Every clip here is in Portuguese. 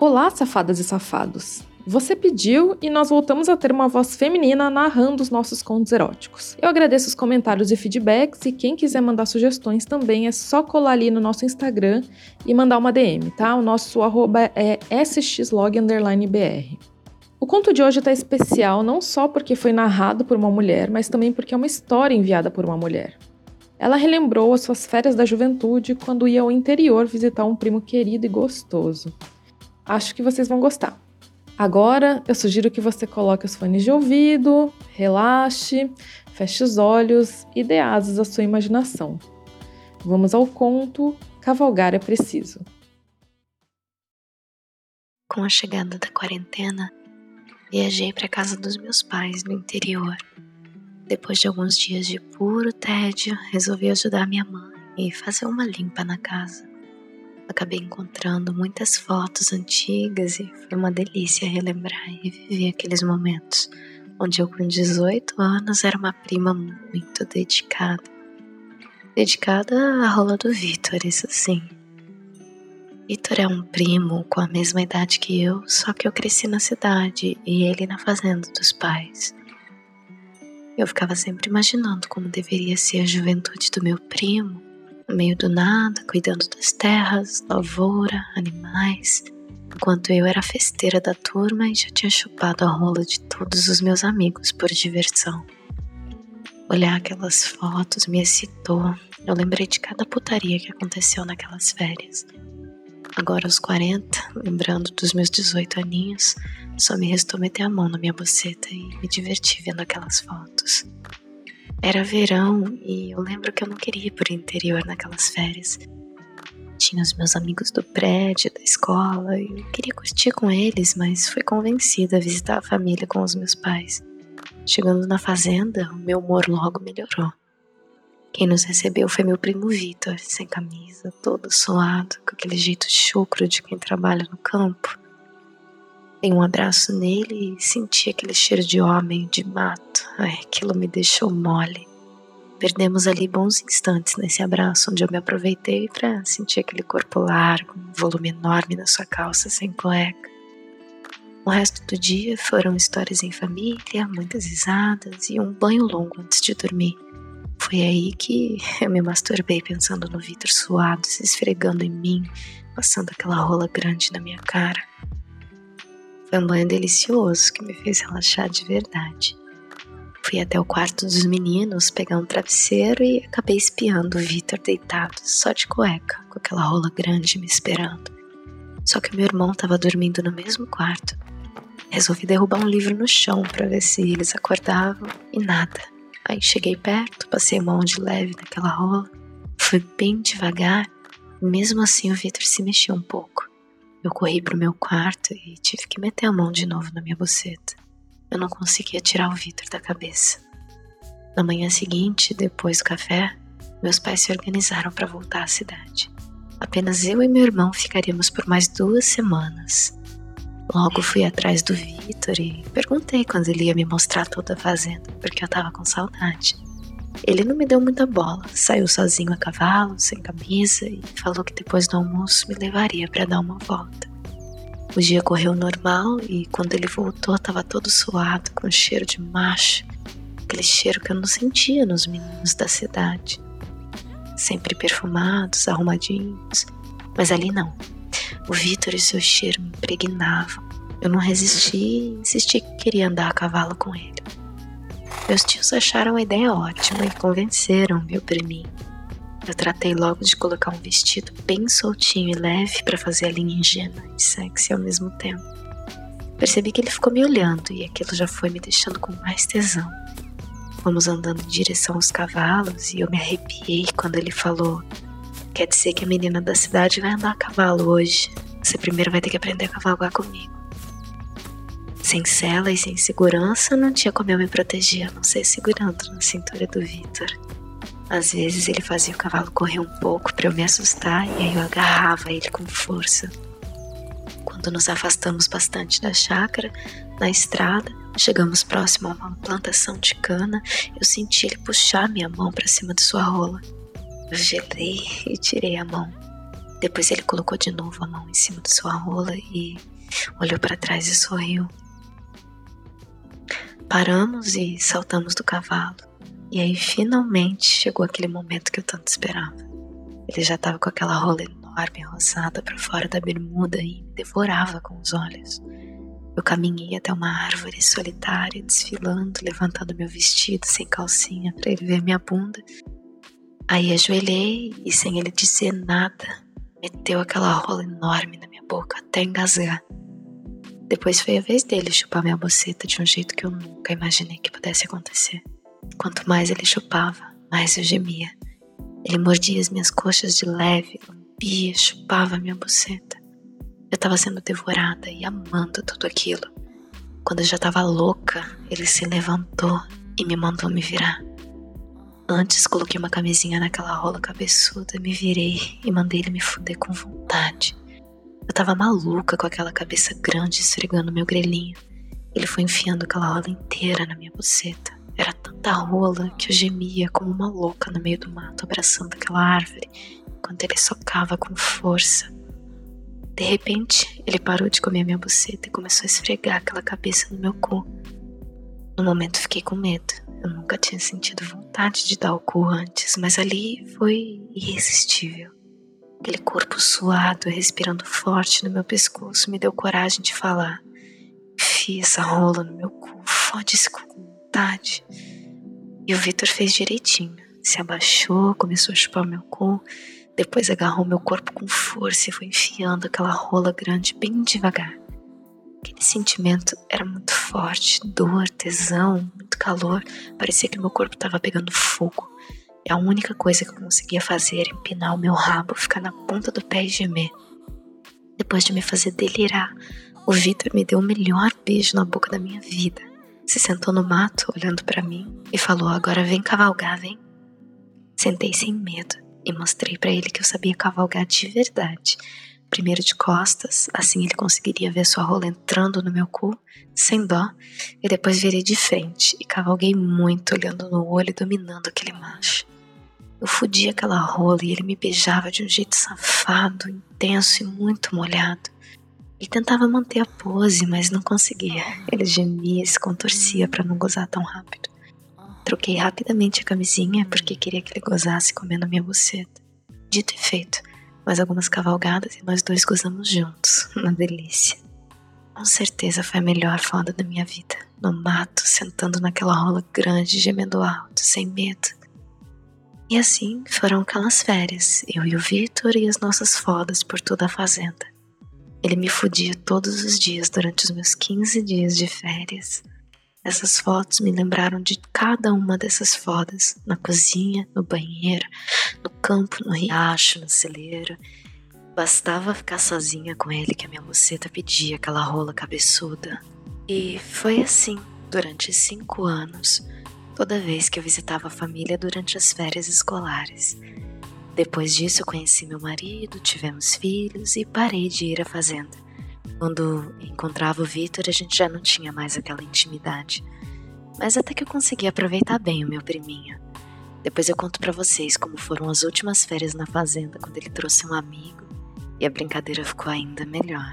Olá, safadas e safados! Você pediu e nós voltamos a ter uma voz feminina narrando os nossos contos eróticos. Eu agradeço os comentários e feedbacks e quem quiser mandar sugestões também é só colar ali no nosso Instagram e mandar uma DM, tá? O nosso arroba é sxlog_br. O conto de hoje tá especial não só porque foi narrado por uma mulher, mas também porque é uma história enviada por uma mulher. Ela relembrou as suas férias da juventude quando ia ao interior visitar um primo querido e gostoso. Acho que vocês vão gostar. Agora eu sugiro que você coloque os fones de ouvido, relaxe, feche os olhos e dê asas à sua imaginação. Vamos ao conto Cavalgar é Preciso. Com a chegada da quarentena, viajei para a casa dos meus pais no interior. Depois de alguns dias de puro tédio, resolvi ajudar minha mãe e fazer uma limpa na casa acabei encontrando muitas fotos antigas e foi uma delícia relembrar e reviver aqueles momentos onde eu, com 18 anos, era uma prima muito dedicada. Dedicada à rola do Vitor, isso sim. Vitor é um primo com a mesma idade que eu, só que eu cresci na cidade e ele na fazenda dos pais. Eu ficava sempre imaginando como deveria ser a juventude do meu primo no meio do nada, cuidando das terras, lavoura, animais, enquanto eu era festeira da turma e já tinha chupado a rola de todos os meus amigos por diversão. Olhar aquelas fotos me excitou. Eu lembrei de cada putaria que aconteceu naquelas férias. Agora aos 40, lembrando dos meus 18 aninhos, só me restou meter a mão na minha boceta e me divertir vendo aquelas fotos. Era verão e eu lembro que eu não queria ir pro interior naquelas férias. Tinha os meus amigos do prédio, da escola, e eu queria curtir com eles, mas fui convencida a visitar a família com os meus pais. Chegando na fazenda, o meu humor logo melhorou. Quem nos recebeu foi meu primo Vitor, sem camisa, todo suado, com aquele jeito chucro de quem trabalha no campo. Dei um abraço nele e senti aquele cheiro de homem, de mato. Ai, aquilo me deixou mole. Perdemos ali bons instantes nesse abraço, onde eu me aproveitei para sentir aquele corpo largo, um volume enorme na sua calça sem cueca. O resto do dia foram histórias em família, muitas risadas e um banho longo antes de dormir. Foi aí que eu me masturbei pensando no Vitor suado, se esfregando em mim, passando aquela rola grande na minha cara. Foi um banho delicioso que me fez relaxar de verdade. Fui até o quarto dos meninos pegar um travesseiro e acabei espiando o Vitor deitado, só de cueca, com aquela rola grande me esperando. Só que meu irmão estava dormindo no mesmo quarto. Resolvi derrubar um livro no chão para ver se eles acordavam e nada. Aí cheguei perto, passei a mão de leve naquela rola, fui bem devagar, mesmo assim o Vitor se mexeu um pouco. Eu corri pro meu quarto e tive que meter a mão de novo na minha boceta. Eu não conseguia tirar o Vitor da cabeça. Na manhã seguinte, depois do café, meus pais se organizaram para voltar à cidade. Apenas eu e meu irmão ficaríamos por mais duas semanas. Logo fui atrás do Vitor e perguntei quando ele ia me mostrar toda a fazenda, porque eu tava com saudade. Ele não me deu muita bola, saiu sozinho a cavalo, sem camisa e falou que depois do almoço me levaria para dar uma volta. O dia correu normal e quando ele voltou estava todo suado, com cheiro de macho, aquele cheiro que eu não sentia nos meninos da cidade. Sempre perfumados, arrumadinhos, mas ali não. O Vitor e seu cheiro me impregnavam. Eu não resisti e insisti que queria andar a cavalo com ele. Meus tios acharam a ideia ótima e convenceram meu priminho. Eu tratei logo de colocar um vestido bem soltinho e leve para fazer a linha ingênua e sexy ao mesmo tempo. Percebi que ele ficou me olhando e aquilo já foi me deixando com mais tesão. Fomos andando em direção aos cavalos e eu me arrepiei quando ele falou: Quer dizer que a menina da cidade vai andar a cavalo hoje? você primeiro vai ter que aprender a cavalgar comigo. Sem cela e sem segurança, não tinha como eu me proteger, a não ser segurando na cintura do Vitor. Às vezes ele fazia o cavalo correr um pouco para eu me assustar e aí eu agarrava ele com força. Quando nos afastamos bastante da chácara, na estrada, chegamos próximo a uma plantação de cana, eu senti ele puxar minha mão para cima de sua rola. Eu gelei e tirei a mão. Depois ele colocou de novo a mão em cima de sua rola e olhou para trás e sorriu. Paramos e saltamos do cavalo. E aí finalmente chegou aquele momento que eu tanto esperava. Ele já estava com aquela rola enorme rosada para fora da bermuda e me devorava com os olhos. Eu caminhei até uma árvore solitária, desfilando, levantando meu vestido sem calcinha para ele ver minha bunda. Aí ajoelhei e, sem ele dizer nada, meteu aquela rola enorme na minha boca até engasgar. Depois foi a vez dele chupar minha boceta de um jeito que eu nunca imaginei que pudesse acontecer. Quanto mais ele chupava, mais eu gemia. Ele mordia as minhas coxas de leve, lambia, chupava minha boceta. Eu estava sendo devorada e amando tudo aquilo. Quando eu já estava louca, ele se levantou e me mandou me virar. Antes coloquei uma camisinha naquela rola cabeçuda, me virei e mandei ele me fuder com vontade. Eu tava maluca com aquela cabeça grande esfregando meu grelhinho. Ele foi enfiando aquela rola inteira na minha buceta. Era tanta rola que eu gemia como uma louca no meio do mato, abraçando aquela árvore, enquanto ele socava com força. De repente, ele parou de comer minha buceta e começou a esfregar aquela cabeça no meu cu. No momento fiquei com medo. Eu nunca tinha sentido vontade de dar o cu antes, mas ali foi irresistível. Aquele corpo suado, respirando forte no meu pescoço, me deu coragem de falar. Enfia essa rola no meu cu, fode-se com vontade. E o Vitor fez direitinho. Se abaixou, começou a chupar meu cu, depois agarrou meu corpo com força e foi enfiando aquela rola grande bem devagar. Aquele sentimento era muito forte, dor, tesão, muito calor. Parecia que meu corpo estava pegando fogo. A única coisa que eu conseguia fazer era empinar o meu rabo, ficar na ponta do pé e gemer. Depois de me fazer delirar, o Vitor me deu o melhor beijo na boca da minha vida. Se sentou no mato, olhando para mim, e falou: Agora vem cavalgar, vem. Sentei sem medo e mostrei para ele que eu sabia cavalgar de verdade. Primeiro de costas, assim ele conseguiria ver sua rola entrando no meu cu, sem dó, e depois virei de frente e cavalguei muito, olhando no olho e dominando aquele macho. Eu fudia aquela rola e ele me beijava de um jeito safado, intenso e muito molhado. Ele tentava manter a pose, mas não conseguia. Ele gemia e se contorcia para não gozar tão rápido. Troquei rapidamente a camisinha porque queria que ele gozasse comendo minha buceta. Dito e feito, mais algumas cavalgadas e nós dois gozamos juntos, uma delícia. Com certeza foi a melhor foda da minha vida. No mato, sentando naquela rola grande, gemendo alto, sem medo. E assim foram aquelas férias, eu e o Vitor e as nossas fodas por toda a fazenda. Ele me fudia todos os dias durante os meus 15 dias de férias. Essas fotos me lembraram de cada uma dessas fodas, na cozinha, no banheiro, no campo, no riacho, no celeiro. Bastava ficar sozinha com ele que a minha moceta pedia aquela rola cabeçuda. E foi assim durante cinco anos toda vez que eu visitava a família durante as férias escolares. Depois disso, conheci meu marido, tivemos filhos e parei de ir à fazenda. Quando encontrava o Vitor, a gente já não tinha mais aquela intimidade. Mas até que eu consegui aproveitar bem o meu priminho. Depois eu conto para vocês como foram as últimas férias na fazenda quando ele trouxe um amigo e a brincadeira ficou ainda melhor.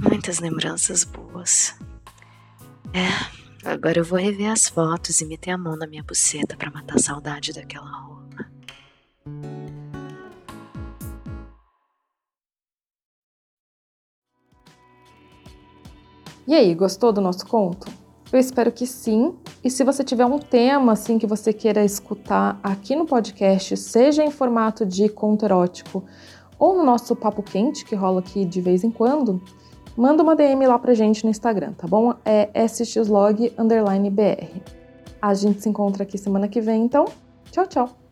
Muitas lembranças boas. É, Agora eu vou rever as fotos e meter a mão na minha buceta para matar a saudade daquela rola. E aí, gostou do nosso conto? Eu espero que sim. E se você tiver um tema assim que você queira escutar aqui no podcast, seja em formato de conto erótico ou no nosso papo quente que rola aqui de vez em quando, manda uma DM lá pra gente no Instagram, tá bom? É sxlog_br. A gente se encontra aqui semana que vem, então. Tchau, tchau!